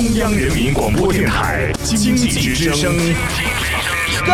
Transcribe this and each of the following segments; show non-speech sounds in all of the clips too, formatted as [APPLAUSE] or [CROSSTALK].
中央人民广播电台经济之声，高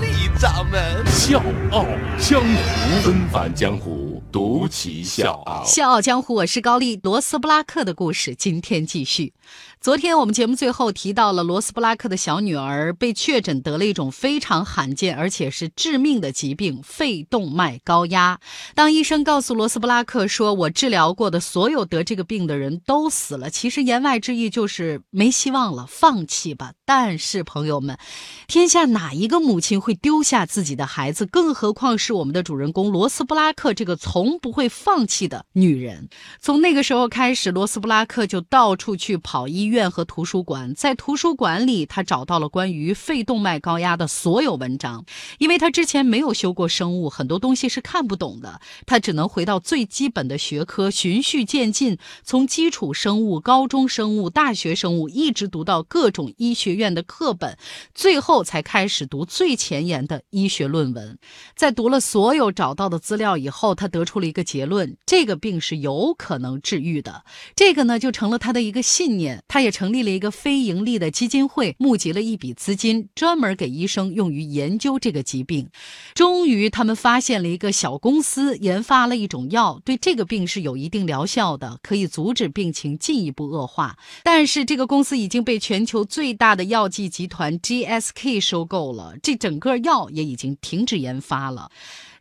丽掌门。笑傲江湖，纷繁江湖，独骑笑傲。笑傲江湖，我是高丽。罗斯布拉克的故事，今天继续。昨天我们节目最后提到了罗斯布拉克的小女儿被确诊得了一种非常罕见而且是致命的疾病——肺动脉高压。当医生告诉罗斯布拉克说：“我治疗过的所有得这个病的人都死了。”其实言外之意就是没希望了，放弃吧。但是朋友们，天下哪一个母亲会丢下自己的孩子？更何况是我们的主人公罗斯布拉克这个从从不会放弃的女人。从那个时候开始，罗斯布拉克就到处去跑医院和图书馆。在图书馆里，他找到了关于肺动脉高压的所有文章。因为他之前没有修过生物，很多东西是看不懂的。他只能回到最基本的学科，循序渐进，从基础生物、高中生物、大学生物，一直读到各种医学院的课本，最后才开始读最前沿的医学论文。在读了所有找到的资料以后，他得出出了一个结论：这个病是有可能治愈的。这个呢，就成了他的一个信念。他也成立了一个非盈利的基金会，募集了一笔资金，专门给医生用于研究这个疾病。终于，他们发现了一个小公司研发了一种药，对这个病是有一定疗效的，可以阻止病情进一步恶化。但是，这个公司已经被全球最大的药剂集团 GSK 收购了，这整个药也已经停止研发了。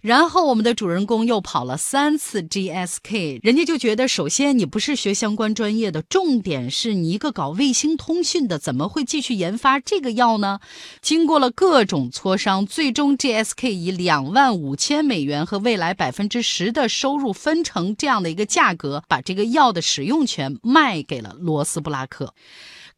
然后我们的主人公又跑了三次 GSK，人家就觉得，首先你不是学相关专业的，重点是你一个搞卫星通讯的，怎么会继续研发这个药呢？经过了各种磋商，最终 GSK 以两万五千美元和未来百分之十的收入分成这样的一个价格，把这个药的使用权卖给了罗斯布拉克。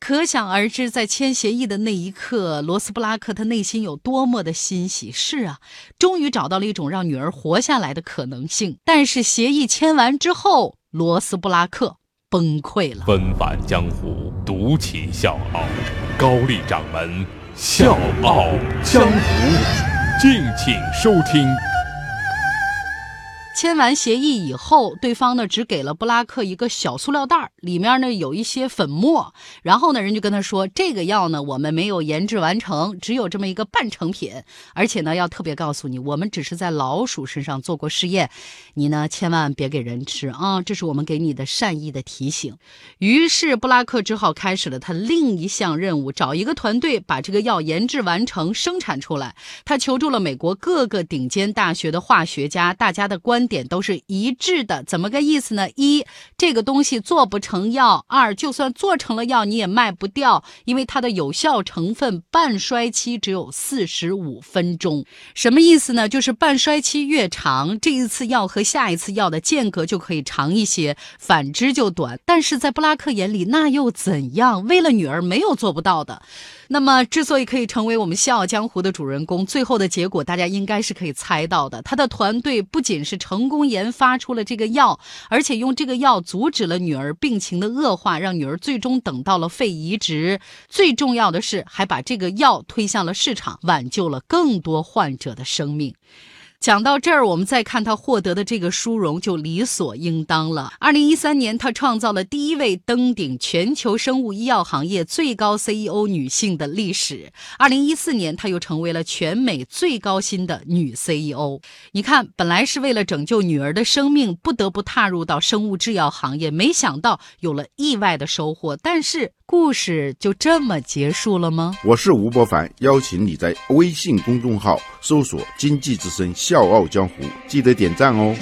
可想而知，在签协议的那一刻，罗斯布拉克他内心有多么的欣喜。是啊，终于找到了一种让女儿活下来的可能性。但是协议签完之后，罗斯布拉克 [LAUGHS] 崩溃了。纷返江湖，独起笑傲，高丽掌门笑傲江湖，敬请收听。签完协议以后，对方呢只给了布拉克一个小塑料袋里面呢有一些粉末。然后呢，人就跟他说：“这个药呢，我们没有研制完成，只有这么一个半成品。而且呢，要特别告诉你，我们只是在老鼠身上做过试验，你呢千万别给人吃啊！这是我们给你的善意的提醒。”于是布拉克只好开始了他另一项任务，找一个团队把这个药研制完成、生产出来。他求助了美国各个顶尖大学的化学家，大家的关点都是一致的，怎么个意思呢？一，这个东西做不成药；二，就算做成了药，你也卖不掉，因为它的有效成分半衰期只有四十五分钟。什么意思呢？就是半衰期越长，这一次药和下一次药的间隔就可以长一些，反之就短。但是在布拉克眼里，那又怎样？为了女儿，没有做不到的。那么，之所以可以成为我们《笑傲江湖》的主人公，最后的结果大家应该是可以猜到的。他的团队不仅是成成功研发出了这个药，而且用这个药阻止了女儿病情的恶化，让女儿最终等到了肺移植。最重要的是，还把这个药推向了市场，挽救了更多患者的生命。讲到这儿，我们再看他获得的这个殊荣就理所应当了。二零一三年，他创造了第一位登顶全球生物医药行业最高 CEO 女性的历史。二零一四年，他又成为了全美最高薪的女 CEO。你看，本来是为了拯救女儿的生命，不得不踏入到生物制药行业，没想到有了意外的收获。但是，故事就这么结束了吗？我是吴伯凡，邀请你在微信公众号搜索“经济之声笑傲江湖”，记得点赞哦。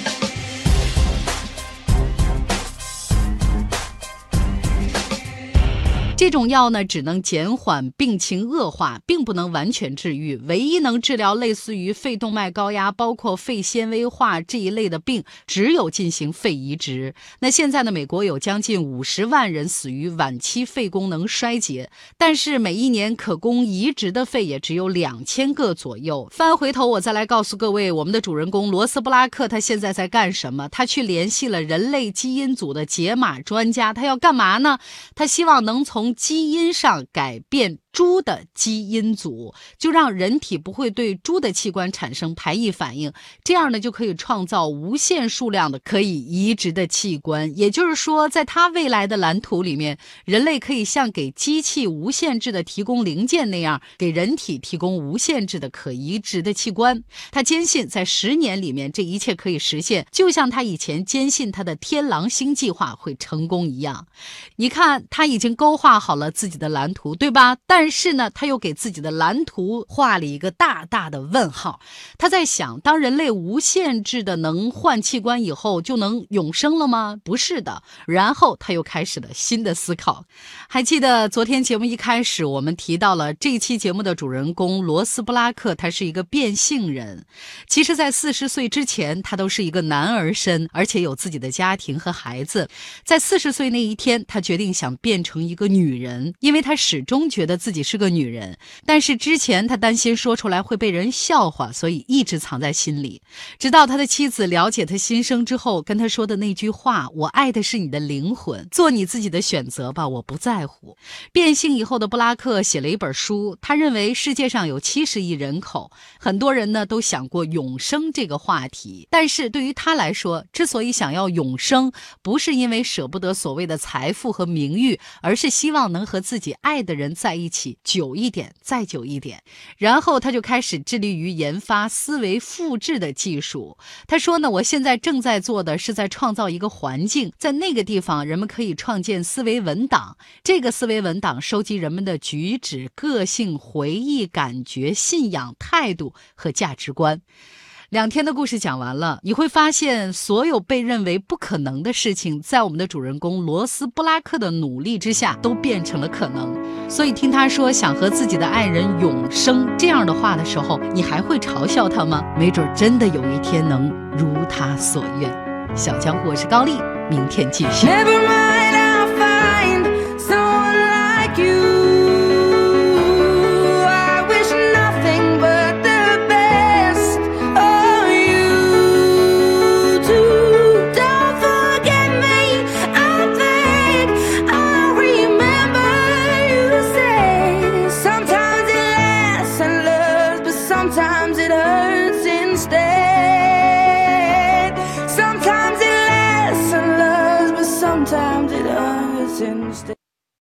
这种药呢，只能减缓病情恶化，并不能完全治愈。唯一能治疗类似于肺动脉高压、包括肺纤维化这一类的病，只有进行肺移植。那现在呢，美国有将近五十万人死于晚期肺功能衰竭，但是每一年可供移植的肺也只有两千个左右。翻回头，我再来告诉各位，我们的主人公罗斯布拉克他现在在干什么？他去联系了人类基因组的解码专家，他要干嘛呢？他希望能从基因上改变猪的基因组，就让人体不会对猪的器官产生排异反应，这样呢就可以创造无限数量的可以移植的器官。也就是说，在他未来的蓝图里面，人类可以像给机器无限制的提供零件那样，给人体提供无限制的可移植的器官。他坚信，在十年里面，这一切可以实现，就像他以前坚信他的天狼星计划会成功一样。你看，他已经勾画画好了自己的蓝图，对吧？但是呢，他又给自己的蓝图画了一个大大的问号。他在想，当人类无限制的能换器官以后，就能永生了吗？不是的。然后他又开始了新的思考。还记得昨天节目一开始，我们提到了这期节目的主人公罗斯布拉克，他是一个变性人。其实，在四十岁之前，他都是一个男儿身，而且有自己的家庭和孩子。在四十岁那一天，他决定想变成一个女女人，因为他始终觉得自己是个女人。但是之前他担心说出来会被人笑话，所以一直藏在心里。直到他的妻子了解他心声之后，跟他说的那句话：“我爱的是你的灵魂，做你自己的选择吧，我不在乎。”变性以后的布拉克写了一本书，他认为世界上有七十亿人口，很多人呢都想过永生这个话题，但是对于他来说，之所以想要永生，不是因为舍不得所谓的财富和名誉，而是希希望能和自己爱的人在一起久一点，再久一点。然后他就开始致力于研发思维复制的技术。他说呢，我现在正在做的是在创造一个环境，在那个地方，人们可以创建思维文档。这个思维文档收集人们的举止、个性、回忆、感觉、信仰、态度和价值观。两天的故事讲完了，你会发现，所有被认为不可能的事情，在我们的主人公罗斯布拉克的努力之下，都变成了可能。所以，听他说想和自己的爱人永生这样的话的时候，你还会嘲笑他吗？没准真的有一天能如他所愿。小江湖，我是高丽，明天继续。Sometimes it hurts instead